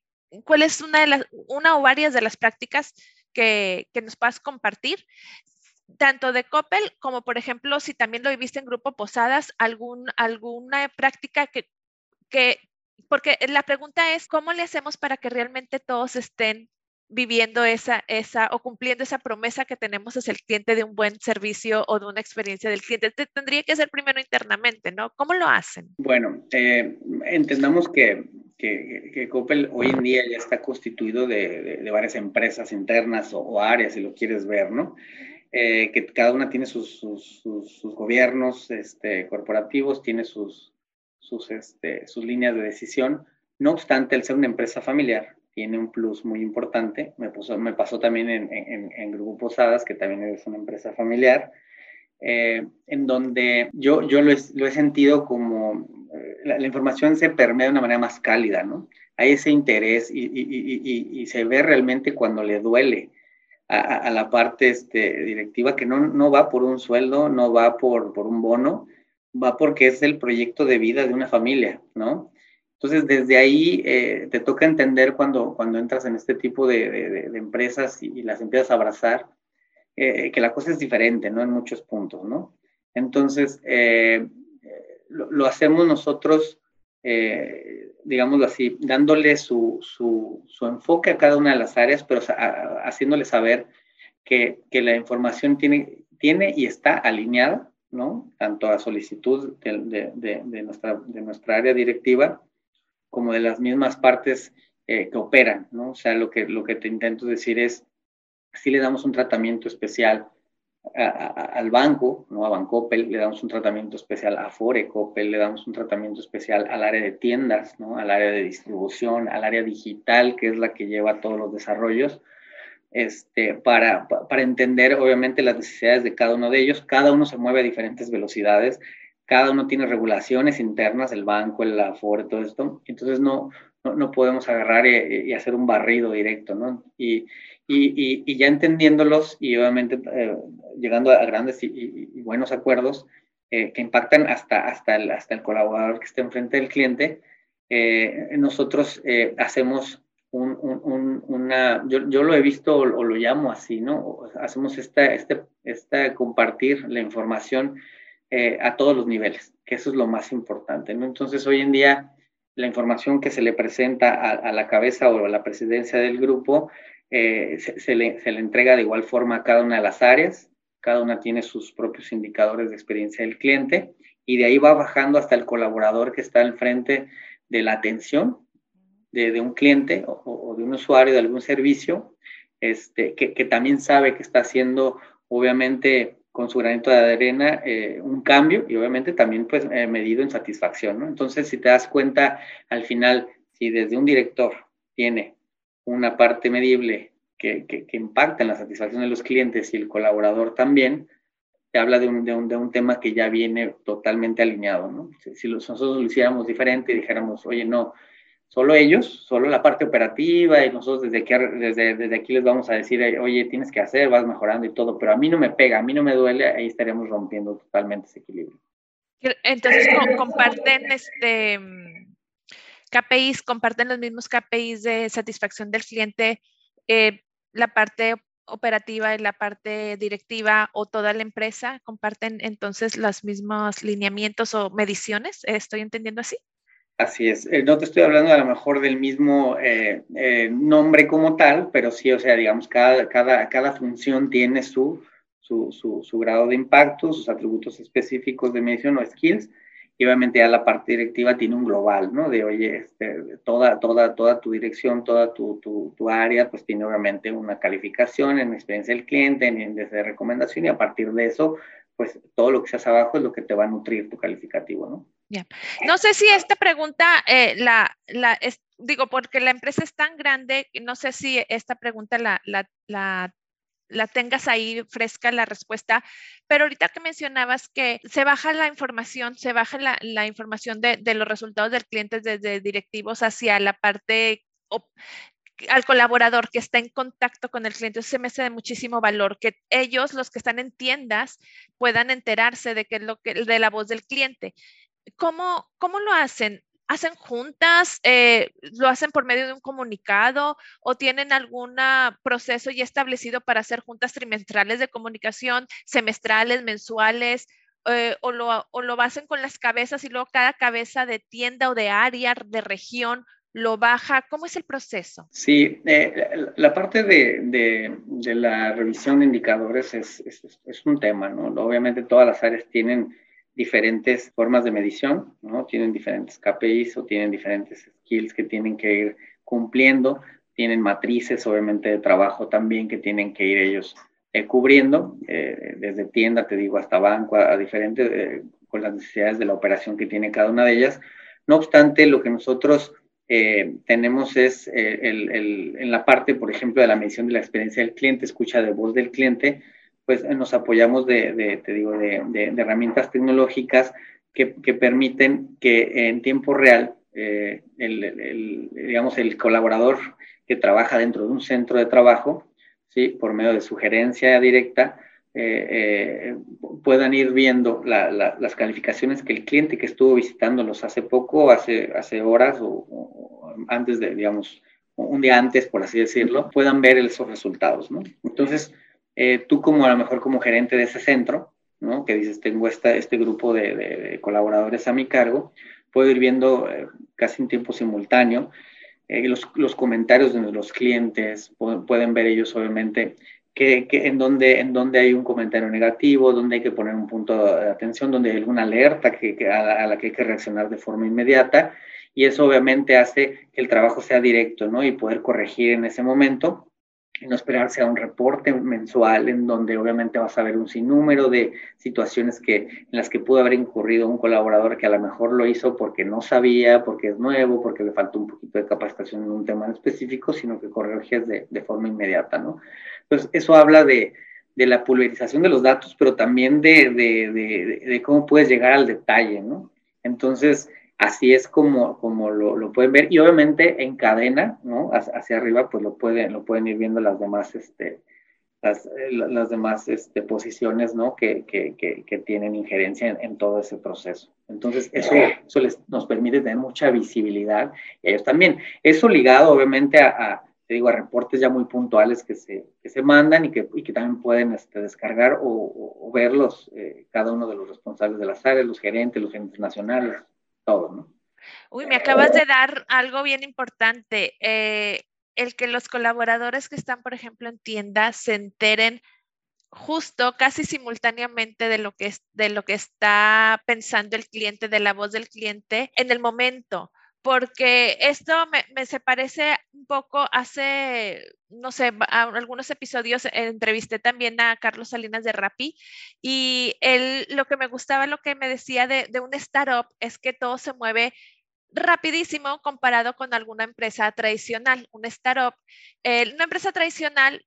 A: ¿Cuál es una, de las, una o varias de las prácticas que, que nos puedas compartir? Tanto de Coppel como, por ejemplo, si también lo viviste en Grupo Posadas, algún, alguna práctica que, que, porque la pregunta es, ¿cómo le hacemos para que realmente todos estén viviendo esa, esa o cumpliendo esa promesa que tenemos hacia el cliente de un buen servicio o de una experiencia del cliente? Tendría que ser primero internamente, ¿no? ¿Cómo lo hacen?
B: Bueno, eh, entendamos que, que, que, Coppel hoy en día ya está constituido de, de, de varias empresas internas o, o, áreas, si lo quieres ver, ¿no? Eh, que cada una tiene sus, sus, sus, sus gobiernos este, corporativos, tiene sus, sus, este, sus líneas de decisión. No obstante, el ser una empresa familiar tiene un plus muy importante. Me, puso, me pasó también en, en, en, Grupo Posadas, que también es una empresa familiar, eh, en donde yo, yo lo, he, lo he sentido como eh, la, la, información se permea de una manera más cálida, ¿no? Hay ese interés y, y, y, y se ve realmente cuando le duele a, a la parte este, directiva que no, no va por un sueldo, no va por, por un bono, va porque es el proyecto de vida de una familia, ¿no? Entonces, desde ahí eh, te toca entender cuando, cuando entras en este tipo de, de, de empresas y, y, las empiezas a abrazar, eh, que la cosa es diferente, ¿no? En muchos puntos, ¿no? Entonces, eh, lo, lo, hacemos nosotros, eh, digámoslo así, dándole su, su, su, enfoque a cada una de las áreas, pero a, haciéndole saber que, que, la información tiene, tiene y está alineada, ¿no? Tanto a solicitud de, de, de, nuestra, de nuestra área directiva como de las mismas partes eh, que operan, ¿no? O sea, lo que, lo que te intento decir es, si le damos un tratamiento especial a, al banco, ¿no? a Bancoppel, le damos un tratamiento especial a Forecoppel, le damos un tratamiento especial al área de tiendas, ¿no? al área de distribución, al área digital, que es la que lleva todos los desarrollos, este, para, para entender obviamente las necesidades de cada uno de ellos. Cada uno se mueve a diferentes velocidades, cada uno tiene regulaciones internas, el banco, el Afore, todo esto. Entonces no, no, no podemos agarrar y, y, hacer un barrido directo, ¿no? Y, y, y, ya entendiéndolos y obviamente eh, llegando a grandes y, y buenos acuerdos eh, que impactan hasta, hasta, el, hasta el colaborador que esté enfrente del cliente, eh, nosotros eh, hacemos un, un, una, yo, yo, lo he visto o, o, lo llamo así, ¿no? Hacemos esta, este, esta compartir la información a todos los niveles, que eso es lo más importante, ¿no? Entonces hoy en día la información que se le presenta a, la cabeza o a la presidencia del grupo eh, se, le, se, le, entrega de igual forma a cada una de las áreas, cada una tiene sus propios indicadores de experiencia del cliente y de ahí va bajando hasta el colaborador que está al frente de la atención de, un cliente o, o, de un usuario de algún servicio, este, que, que, también sabe que está haciendo, obviamente, con su granito de arena eh, un cambio y obviamente también pues eh, medido en satisfacción, ¿no? Entonces, si te das cuenta, al final, si desde un director tiene una parte medible que, que, impacta en la satisfacción de los clientes y el colaborador también, te habla de un, de un, de un tema que ya viene totalmente alineado, ¿no? Si, si nosotros lo hiciéramos diferente y dijéramos, oye, no, solo ellos, solo la parte operativa y nosotros desde aquí, desde, desde aquí les vamos a decir, oye, tienes que hacer, vas mejorando y todo, pero a mí no me pega, a mí no me duele, ahí estaríamos rompiendo totalmente ese equilibrio.
A: Entonces, comparten este KPIs, comparten los mismos KPIs de satisfacción del cliente, eh, la parte operativa y la parte directiva o toda la empresa comparten entonces los mismos lineamientos o mediciones. ¿Estoy entendiendo así?
B: Así es. Eh, no te estoy hablando a lo mejor del mismo eh, eh, nombre como tal, pero sí, o sea, digamos, cada, cada, cada función tiene su, su, su, su grado de impacto, sus atributos específicos de medición o skills y obviamente ya la parte directiva tiene un global, ¿no? De, oye, este, toda, toda, toda tu dirección, toda tu, tu, tu, área, pues tiene obviamente una calificación en experiencia del cliente, en índice de recomendación, y a partir de eso, pues todo lo que seas abajo es lo que te va a nutrir tu calificativo, ¿no?
A: No sé si esta pregunta, eh, la, digo, porque la empresa es tan grande, no sé si esta pregunta la, la, la la tengas ahí fresca la respuesta, pero ahorita que mencionabas que se baja la información, se baja la, información de, los resultados del cliente desde directivos hacia la parte al colaborador que está en contacto con el cliente, se me hace de muchísimo valor que ellos, los que están en tiendas, puedan enterarse de, que lo que, de la voz del cliente. ¿Cómo, ¿Cómo lo hacen? ¿Hacen juntas? Eh, ¿Lo hacen por medio de un comunicado? ¿O tienen algún proceso ya establecido para hacer juntas trimestrales de comunicación, semestrales, mensuales? Eh, o, lo, o lo hacen con las cabezas y luego cada cabeza de tienda o de área, de región, lo baja? ¿Cómo es el proceso?
B: Sí, eh, la parte de, de, la revisión de indicadores es, es, es, un tema, ¿no? Obviamente todas las áreas tienen diferentes formas de medición, ¿no? Tienen diferentes KPIs o tienen diferentes skills que tienen que ir cumpliendo, tienen matrices obviamente de trabajo también que tienen que ir ellos eh, cubriendo, eh, desde tienda, te digo, hasta banco, a, diferentes, eh, con las necesidades de la operación que tiene cada una de ellas. No obstante, lo que nosotros tenemos es el, el, en la parte, por ejemplo, de la medición de la experiencia del cliente, escucha de voz del cliente, pues nos apoyamos de, te digo, de, herramientas tecnológicas que, permiten que en tiempo real eh, el, digamos, el colaborador que trabaja dentro de un centro de trabajo, ¿sí? por medio de sugerencia directa, eh, eh, puedan ir viendo las calificaciones que el cliente que estuvo visitándolos hace poco, hace, hace horas o, antes de, digamos, un día antes, por así decirlo, puedan ver esos resultados, ¿no? Entonces, eh, tú como a lo mejor como gerente de ese centro, ¿no? que dices, tengo esta, este grupo de, colaboradores a mi cargo, puedo ir viendo eh, casi en tiempo simultáneo eh, los, los, comentarios de los clientes, pueden, ver ellos obviamente que, que en, donde, en donde hay un comentario negativo, donde hay que poner un punto de atención, donde hay alguna alerta que, a, a, la que hay que reaccionar de forma inmediata. Y eso obviamente hace que el trabajo sea directo, ¿no? Y poder corregir en ese momento no esperarse a un reporte mensual en donde obviamente vas a ver un sinnúmero de situaciones que, en las que pudo haber incurrido un colaborador que a lo mejor lo hizo porque no sabía, porque es nuevo, porque le faltó un poquito de capacitación en un tema en específico, sino que corriges de, de forma inmediata, ¿no? Entonces, eso habla de, de la pulverización de los datos, pero también de, de, cómo puedes llegar al detalle, ¿no? Entonces, así es como, como lo, lo, pueden ver y obviamente en cadena, ¿no? Hacia arriba, pues lo pueden, lo pueden ir viendo las demás, este, las, eh, las demás este, posiciones, ¿no? Que, que, que, tienen injerencia en, todo ese proceso. Entonces, eso, eso les, nos permite tener mucha visibilidad y ellos también. Eso ligado, obviamente, a, te digo, a reportes ya muy puntuales que se, que se mandan y que, y que también pueden este, descargar o, verlos eh, cada uno de los responsables de las áreas, los gerentes, los gerentes nacionales
A: Uy, me acabas de dar algo bien importante. Eh, el que los colaboradores que están, por ejemplo, en tiendas se enteren justo, casi simultáneamente de lo que, es, de lo que está pensando el cliente, de la voz del cliente en el momento porque esto me, se parece un poco hace, no sé, algunos episodios entrevisté también a Carlos Salinas de Rappi y él, lo que me gustaba, lo que me decía de, de un startup es que todo se mueve rapidísimo comparado con alguna empresa tradicional. Un startup, una empresa tradicional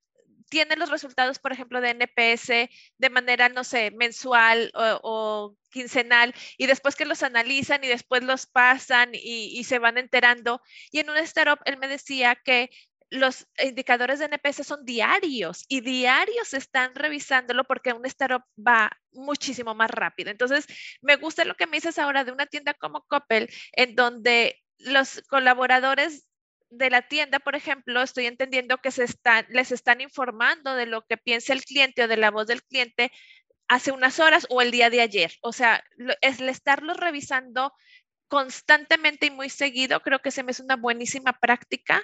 A: tiene los resultados, por ejemplo, de NPS de manera, no sé, mensual o, quincenal, y después que los analizan y después los pasan y, se van enterando. Y en un startup, él me decía que los indicadores de NPS son diarios y diarios están revisándolo porque un startup va muchísimo más rápido. Entonces, me gusta lo que me dices ahora de una tienda como Coppel, en donde los colaboradores de la tienda, por ejemplo, estoy entendiendo que se están, les están informando de lo que piensa el cliente o de la voz del cliente hace unas horas o el día de ayer. O sea, es el estarlo revisando constantemente y muy seguido, creo que se me es una buenísima práctica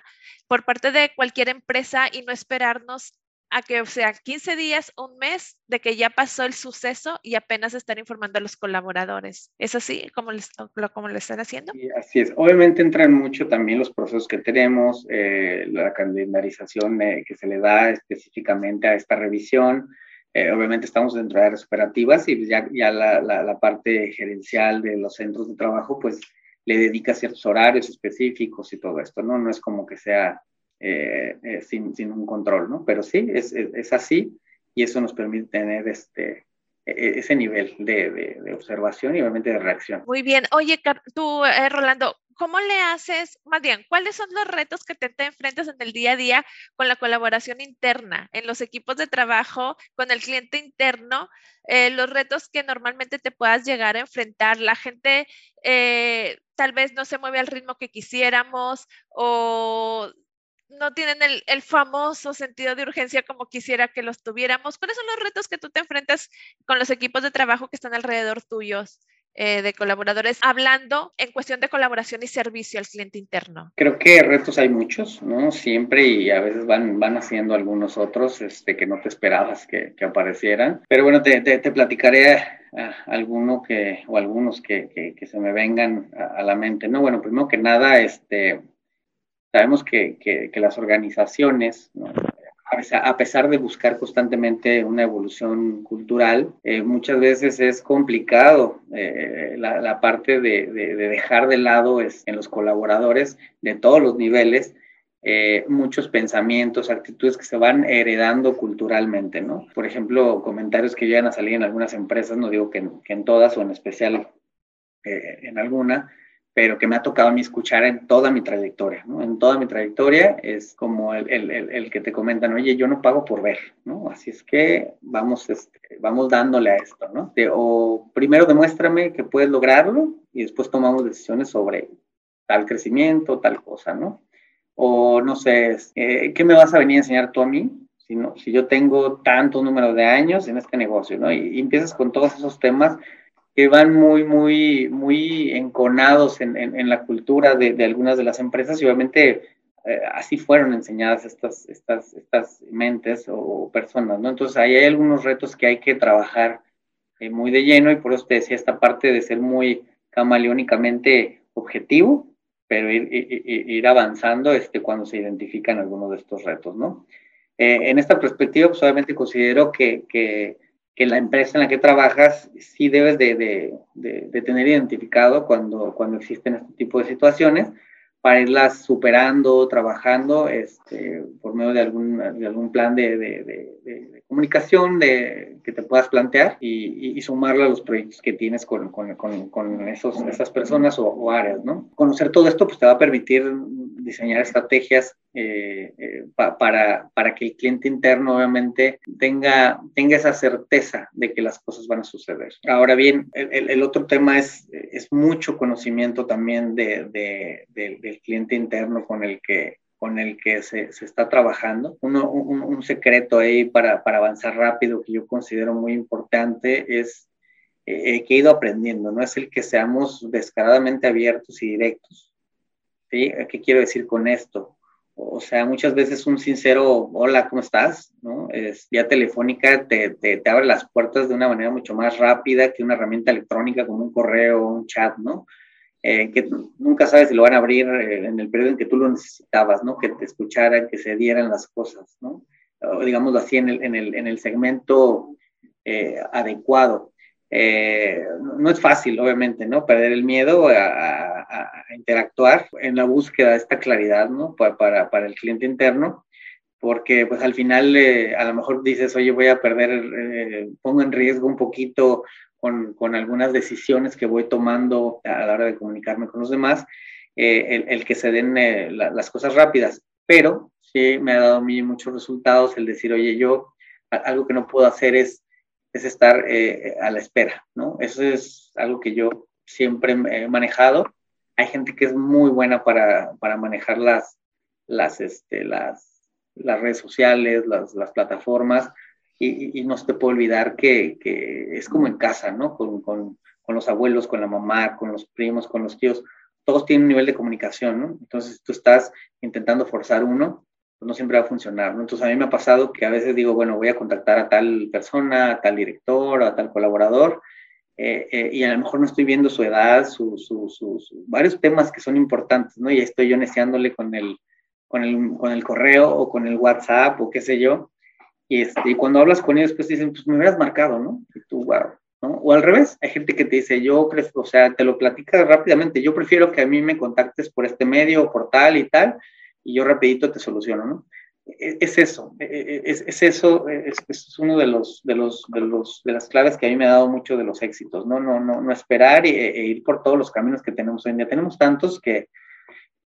A: por parte de cualquier empresa y no esperarnos a que sea 15 días, un mes de que ya pasó el suceso y apenas están informando a los colaboradores. ¿Es así como, les, como lo están haciendo?
B: Sí, así es. Obviamente entran mucho también los procesos que tenemos, eh, la calendarización eh, que se le da específicamente a esta revisión, eh, obviamente estamos dentro de áreas operativas y ya, ya la, la, parte gerencial de los centros de trabajo, pues le dedica ciertos horarios específicos y todo esto, ¿no? No es como que sea eh, eh, sin, sin, un control, ¿no? Pero sí, es, es, así y eso nos permite tener este, e, e, ese nivel de, de, de, observación y obviamente de reacción.
A: Muy bien. Oye, tú, Rolando, ¿cómo le haces, más bien, cuáles son los retos que te, enfrentas en el día a día con la colaboración interna, en los equipos de trabajo, con el cliente interno, eh, los retos que normalmente te puedas llegar a enfrentar? La gente eh, tal vez no se mueve al ritmo que quisiéramos o no tienen el, el, famoso sentido de urgencia como quisiera que los tuviéramos. ¿Cuáles son los retos que tú te enfrentas con los equipos de trabajo que están alrededor tuyos? Eh, de colaboradores, hablando en cuestión de colaboración y servicio al cliente interno?
B: Creo que retos hay muchos, ¿no? Siempre y a veces van, van haciendo algunos otros este, que no te esperabas que, que aparecieran. Pero bueno, te, te, platicaré alguno que, o algunos que, que, se me vengan a, a, la mente, ¿no? Bueno, primero que nada, este, sabemos que, que las organizaciones, a pesar de buscar constantemente una evolución cultural, eh, muchas veces es complicado eh, la, parte de, dejar de lado en los colaboradores de todos los niveles eh, muchos pensamientos, actitudes que se van heredando culturalmente, ¿no? Por ejemplo, comentarios que llegan a salir en algunas empresas, no digo que, que en todas o en especial en alguna, pero que me ha tocado a mí escuchar en toda mi trayectoria, ¿no? En toda mi trayectoria es como el, el, el, que te comentan, oye, yo no pago por ver, ¿no? Así es que vamos, este, vamos dándole a esto, ¿no? o primero demuéstrame que puedes lograrlo y después tomamos decisiones sobre tal crecimiento, tal cosa, ¿no? O no sé, eh, ¿qué me vas a venir a enseñar tú a mí? Si, no, si yo tengo tanto número de años en este negocio, ¿no? Y, y empiezas con todos esos temas que van muy, muy, muy enconados en, en, la cultura de, de, algunas de las empresas y obviamente eh, así fueron enseñadas estas, estas, estas mentes o personas, ¿no? Entonces ahí hay algunos retos que hay que trabajar eh, muy de lleno y por eso te decía esta parte de ser muy camaleónicamente objetivo, pero ir, ir, ir avanzando este, cuando se identifican algunos de estos retos, ¿no? Eh, en esta perspectiva, pues obviamente considero que, que que la empresa en la que trabajas sí debes de, de, de, tener identificado cuando, cuando existen este tipo de situaciones para irlas superando, trabajando este, por medio de algún, de algún plan de, de comunicación de, que te puedas plantear y, y, sumarlo a los proyectos que tienes con, con, con, esos, esas personas o, áreas, ¿no? Conocer todo esto pues te va a permitir diseñar estrategias eh, eh, para, para que el cliente interno obviamente tenga, tenga esa certeza de que las cosas van a suceder. Ahora bien, el, el otro tema es, es mucho conocimiento también de, de, del cliente interno con el que con el que se, se está trabajando. Uno, un, un, secreto ahí para, para, avanzar rápido que yo considero muy importante es eh, que he ido aprendiendo, ¿no? Es el que seamos descaradamente abiertos y directos. ¿Sí? ¿Qué quiero decir con esto? O sea, muchas veces un sincero, hola, ¿cómo estás? ¿no? Es, vía telefónica te, te, te abre las puertas de una manera mucho más rápida que una herramienta electrónica como un correo o un chat, ¿no? Eh, que nunca sabes si lo van a abrir eh, en el periodo en que tú lo necesitabas, ¿no? Que te escucharan, que se dieran las cosas, ¿no? O, digámoslo así, en el, en el, en el segmento eh, adecuado. No es fácil, obviamente, ¿no? Perder el miedo a, interactuar en la búsqueda de esta claridad, ¿no? Para, para, el cliente interno porque pues al final a lo mejor dices, oye, voy a perder, pongo en riesgo un poquito con, con, algunas decisiones que voy tomando a la hora de comunicarme con los demás, eh, el, que se den eh, la, las cosas rápidas. Pero sí me ha dado a mí muchos resultados el decir, oye, yo algo que no puedo hacer es, es estar eh, a la espera, ¿no? Eso es algo que yo siempre he manejado. Hay gente que es muy buena para, para manejar las, las, este, las, las redes sociales, las, las plataformas, y, no se te puede olvidar que, que, es como en casa, ¿no? Con, con, con, los abuelos, con la mamá, con los primos, con los tíos, todos tienen un nivel de comunicación, ¿no? Entonces tú estás intentando forzar uno, no siempre va a funcionar, ¿no? Entonces a mí me ha pasado que a veces digo, bueno, voy a contactar a tal persona, a tal director, a tal colaborador, eh, eh, y a lo mejor no estoy viendo su edad, sus su, varios temas que son importantes, ¿no? Y estoy yo neceándole con el, con, el, con el correo o con el WhatsApp o qué sé yo, y, este, y cuando hablas con ellos, pues dicen, pues me hubieras marcado, ¿no? Y tú, wow, ¿no? O al revés, hay gente que te dice, yo, o sea, te lo platica rápidamente, yo prefiero que a mí me contactes por este medio o por tal y tal, y yo rapidito te soluciono, ¿no? E, es eso, e, e, es, es eso, es, es, uno de los, de los, de los, de las claves que a mí me ha dado mucho de los éxitos, ¿no? No, no, no esperar e, ir por todos los caminos que tenemos hoy en día. Tenemos tantos que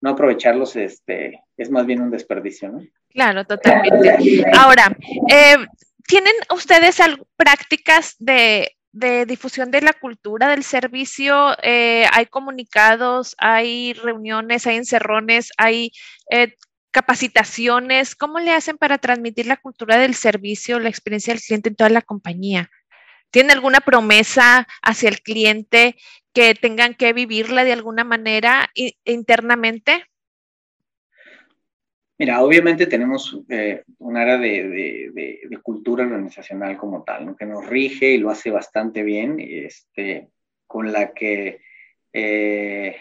B: no aprovecharlos este, es más bien un desperdicio, ¿no?
A: Claro, totalmente. Ahora, eh, ¿tienen ustedes prácticas de, difusión de la cultura del servicio? Eh, ¿Hay comunicados, hay reuniones, hay encerrones, hay eh, capacitaciones? ¿Cómo le hacen para transmitir la cultura del servicio, la experiencia del cliente en toda la compañía? ¿Tienen alguna promesa hacia el cliente que tengan que vivirla de alguna manera internamente?
B: Mira, obviamente tenemos eh, un área de, cultura organizacional como tal, que nos rige y lo hace bastante bien, este, con la que eh,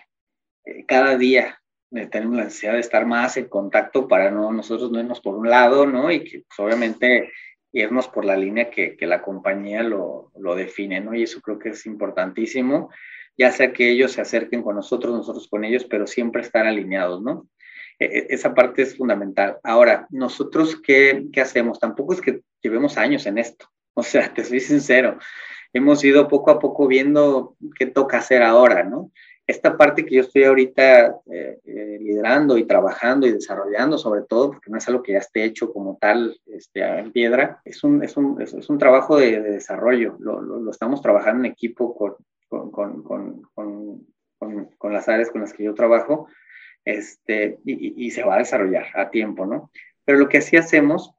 B: cada día tenemos la necesidad de estar más en contacto para no nosotros no irnos por un lado, ¿no? Y que pues, obviamente irnos por la línea que, que la compañía lo, lo, define, ¿no? Y eso creo que es importantísimo ya sea que ellos se acerquen con nosotros, nosotros con ellos, pero siempre estar alineados, ¿no? E, e, esa parte es fundamental. Ahora, nosotros, ¿qué, qué hacemos? Tampoco es que llevemos años en esto, o sea, te soy sincero, hemos ido poco a poco viendo qué toca hacer ahora, ¿no? Esta parte que yo estoy ahorita eh, eh, liderando y trabajando y desarrollando, sobre todo, porque no es algo que ya esté hecho como tal este, en piedra, es un, es un, es un trabajo de, desarrollo. Lo, estamos trabajando en equipo con, con, con, con, las áreas con las que yo trabajo, este, y, se va a desarrollar a tiempo, ¿no? Pero lo que sí hacemos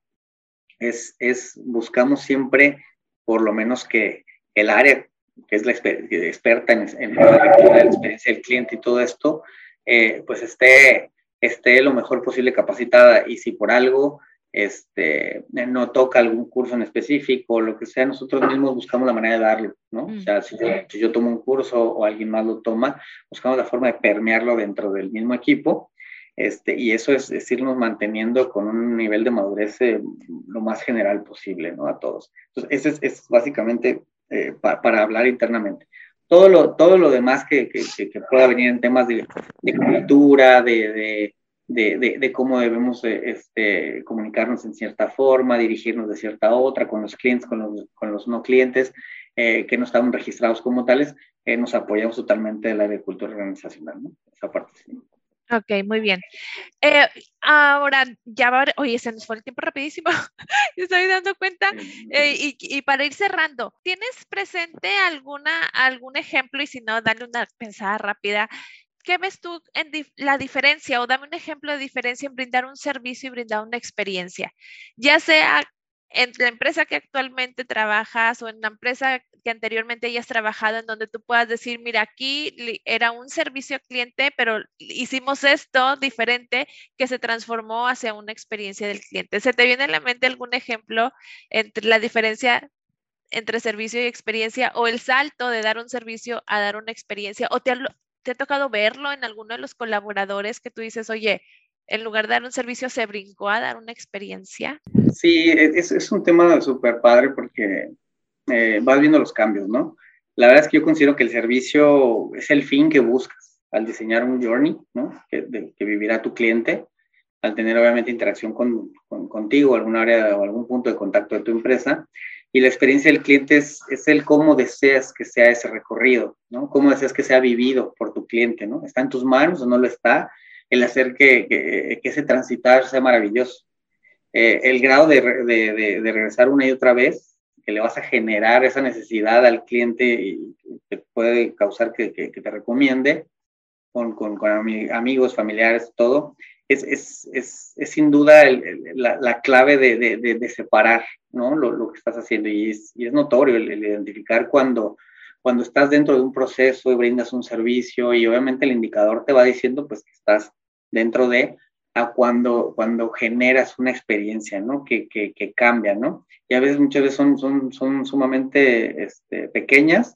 B: es, es buscamos siempre, por lo menos que el área que es la experta en, en la experiencia del cliente y todo esto, eh, pues esté, esté lo mejor posible capacitada y si por algo este, no toca algún curso en específico lo que sea, nosotros mismos buscamos la manera de darlo, ¿no? O sea, si yo, tomo un curso o alguien más lo toma, buscamos la forma de permearlo dentro del mismo equipo, este, y eso es, es irnos manteniendo con un nivel de madurez eh, lo más general posible, ¿no? A todos. Entonces, ese es, básicamente eh, para hablar internamente. Todo lo, todo lo demás que, que, que pueda venir en temas de, de cultura, de de, cómo debemos eh, este, comunicarnos en cierta forma, dirigirnos de cierta otra, con los clientes, con los, con los no clientes, eh, que no estaban registrados como tales, eh, nos apoyamos totalmente en la agricultura organizacional, ¿no? Esa parte sí.
A: Ok, muy bien. ahora, ya va, oye, se nos fue el tiempo rapidísimo, estoy dando cuenta. y, y, para ir cerrando, ¿tienes presente alguna, algún ejemplo? Y si no, dale una pensada rápida ¿qué ves tú en la diferencia o dame un ejemplo de diferencia en brindar un servicio y brindar una experiencia? Ya sea en la empresa que actualmente trabajas o en la empresa que anteriormente hayas trabajado en donde tú puedas decir, mira, aquí era un servicio al cliente, pero hicimos esto diferente que se transformó hacia una experiencia del cliente. ¿Se te viene a la mente algún ejemplo entre la diferencia entre servicio y experiencia o el salto de dar un servicio a dar una experiencia o te, ¿Te ha tocado verlo en alguno de los colaboradores que tú dices, oye, en lugar de dar un servicio se brincó a dar una experiencia?
B: Sí, e, es, es un tema súper padre porque eh, vas viendo los cambios, ¿no? La verdad es que yo considero que el servicio es el fin que buscas al diseñar un journey, ¿no? Que, que vivirá tu cliente, al tener obviamente interacción con, con, contigo, algún área o algún punto de contacto de tu empresa y la experiencia del cliente es, es, el cómo deseas que sea ese recorrido, ¿no? Cómo deseas que sea vivido por tu cliente, ¿no? ¿Está en tus manos o no lo está? El hacer que, que, que ese transitar sea maravilloso. Eh, el grado de, de, de, regresar una y otra vez, que le vas a generar esa necesidad al cliente y que puede causar que, te recomiende, con, con, amigos, familiares, todo, es, es, es, sin duda la, la, clave de, de, separar ¿no? Lo, que estás haciendo y es, notorio el, identificar cuando, cuando estás dentro de un proceso y brindas un servicio y obviamente el indicador te va diciendo pues que estás dentro de a cuando, cuando generas una experiencia, ¿no? Que, que, que cambia, ¿no? Y a veces, muchas veces son, son, son sumamente este, pequeñas,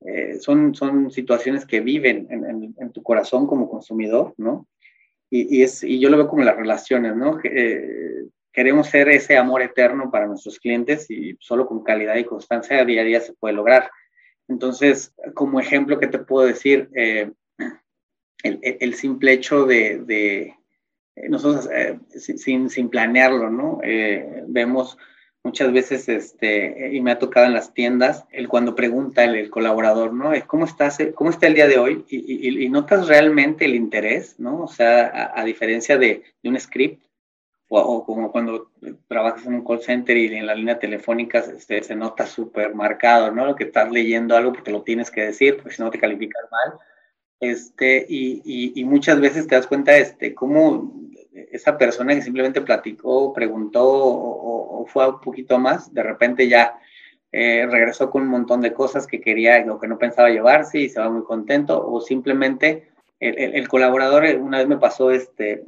B: eh, son, son situaciones que viven en, en, tu corazón como consumidor, ¿no? Y, y, es, y yo lo veo como las relaciones, ¿no? Eh, queremos ser ese amor eterno para nuestros clientes y solo con calidad y constancia día a día se puede lograr. Entonces, como ejemplo, ¿qué te puedo decir? Eh, el, el, simple hecho de, de nosotros, sin, sin, planearlo, ¿no? vemos muchas veces, este, y me ha tocado en las tiendas, el cuando pregunta el, colaborador, ¿no? ¿Cómo estás, cómo está el día de hoy? Y, notas realmente el interés, ¿no? O sea, a, diferencia de, de, un script, o, como cuando trabajas en un call center y en la línea telefónica este, se nota súper marcado, ¿no? Lo que estás leyendo algo porque lo tienes que decir, porque si no te calificas mal. Este, y, y, muchas veces te das cuenta, este, cómo esa persona que simplemente platicó, preguntó o, fue un poquito más, de repente ya eh, regresó con un montón de cosas que quería o que no pensaba llevarse y se va muy contento, o simplemente el, colaborador, eh, una vez me pasó, este,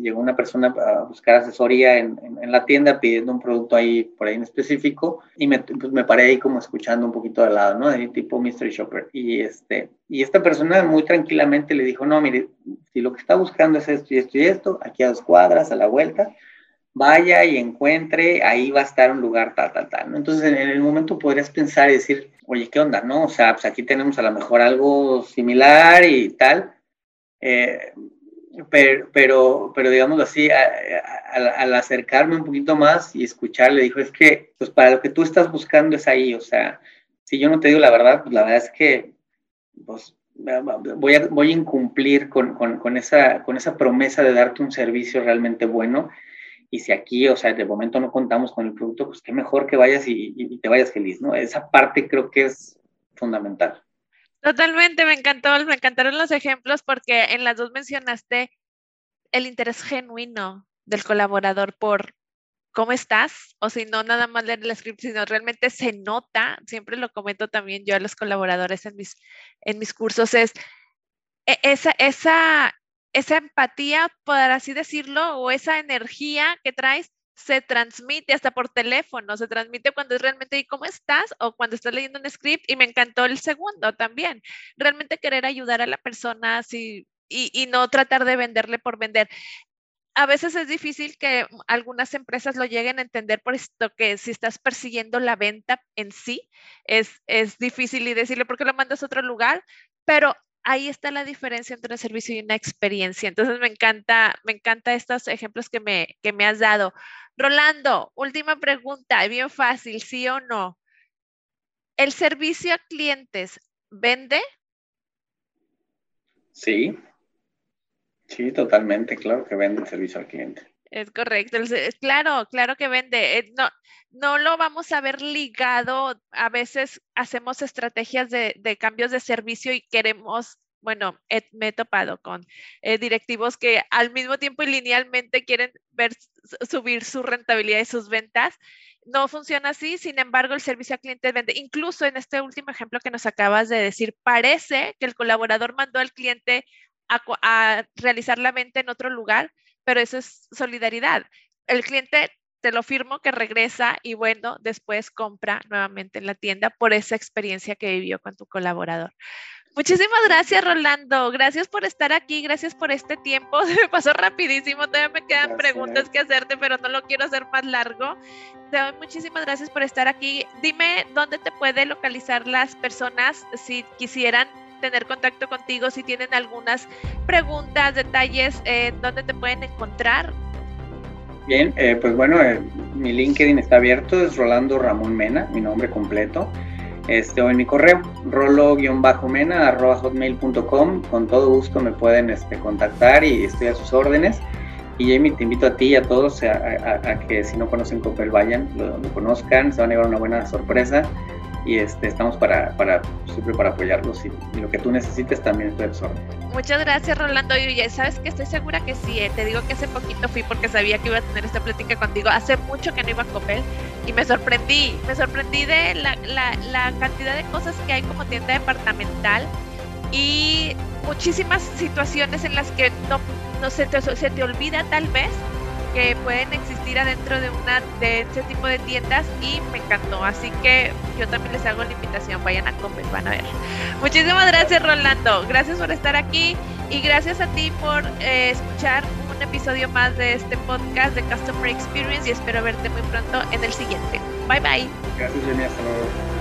B: llegó una persona a buscar asesoría en, la tienda pidiendo un producto ahí, por ahí en específico, y me, pues me paré ahí como escuchando un poquito de lado, ¿no? De tipo Mystery Shopper. Y, este, y esta persona muy tranquilamente le dijo, no, mire, si lo que está buscando es esto y esto y esto, aquí a dos cuadras, a la vuelta, vaya y encuentre, ahí va a estar un lugar tal, tal, tal. Entonces, en, el momento podrías pensar y decir, oye, ¿qué onda? ¿No? O sea, pues aquí tenemos a lo mejor algo similar y tal, eh, pero, pero, pero, así, al acercarme un poquito más y escuchar, le dijo, es que, pues para lo que tú estás buscando es ahí, o sea, si yo no te digo la verdad, pues la verdad es que, pues, voy a, voy a incumplir con, con, esa, con esa promesa de darte un servicio realmente bueno. Y si aquí, o sea, de momento no contamos con el producto, pues qué mejor que vayas y, y te vayas feliz, ¿no? Esa parte creo que es fundamental.
A: Totalmente, me encantó, me encantaron los ejemplos porque en las dos mencionaste el interés genuino del colaborador por cómo estás, o si no, nada más leer el script, sino realmente se nota, siempre lo comento también yo a los colaboradores en mis, en mis cursos, es e, esa, esa, esa empatía, por así decirlo, o esa energía que traes se transmite hasta por teléfono, se transmite cuando es realmente, ¿y cómo estás? O cuando estás leyendo un script y me encantó el segundo también. Realmente querer ayudar a la persona y, y no tratar de venderle por vender. A veces es difícil que algunas empresas lo lleguen a entender por esto que si estás persiguiendo la venta en sí, es, es difícil y decirle por qué lo mandas a otro lugar, pero ahí está la diferencia entre un servicio y una experiencia. Entonces me encanta, me encanta estos ejemplos que me, que me has dado. Rolando, última pregunta, bien fácil, ¿sí o no? ¿El servicio a clientes vende?
B: Sí, sí, totalmente, claro que vende el servicio al cliente.
A: Es correcto, claro, claro que vende. Eh, no, no lo vamos a ver ligado. A veces hacemos estrategias de, cambios de servicio y queremos bueno, me he topado con eh, directivos que al mismo tiempo y linealmente quieren ver subir su rentabilidad y sus ventas. No funciona así, sin embargo, el servicio al cliente vende. Incluso en este último ejemplo que nos acabas de decir, parece que el colaborador mandó al cliente a realizar la venta en otro lugar, pero eso es solidaridad. El cliente te lo firmo que regresa y bueno, después compra nuevamente en la tienda por esa experiencia que vivió con tu colaborador. Muchísimas gracias, Rolando. Gracias por estar aquí, gracias por este tiempo. Se me pasó rapidísimo, todavía me quedan preguntas que hacerte, pero no lo quiero hacer más largo. Te doy muchísimas gracias por estar aquí. Dime dónde te puede localizar las personas si quisieran tener contacto contigo, si tienen algunas preguntas, detalles, eh, dónde te pueden encontrar.
B: Bien, eh, pues bueno, eh, mi LinkedIn está abierto, es Rolando Ramón Mena, mi nombre completo este, o en mi correo, rolo-mena.hotmail.com. Con todo gusto me pueden este, contactar y estoy a sus órdenes. Y Jamie, te invito a ti y a todos a, que si no conocen Copel vayan, lo, conozcan, se van a llevar una buena sorpresa. Y este, estamos para, para, siempre para apoyarlos y, lo que tú necesites también estoy absorbiendo.
A: Muchas gracias Rolando y sabes que estoy segura que sí, eh. te digo que hace poquito fui porque sabía que iba a tener esta plática contigo, hace mucho que no iba a Coppel y me sorprendí, me sorprendí de la, la, la cantidad de cosas que hay como tienda departamental y muchísimas situaciones en las que no, no se, te, se te olvida tal vez que pueden existir adentro de una de ese tipo de tiendas y me encantó. Así que yo también les hago la invitación, vayan a comer, van a ver. Muchísimas gracias Rolando, gracias por estar aquí y gracias a ti por eh, escuchar un episodio más de este podcast de Customer Experience y espero verte muy pronto en el siguiente. Bye bye.
B: Gracias Jenny, hasta luego.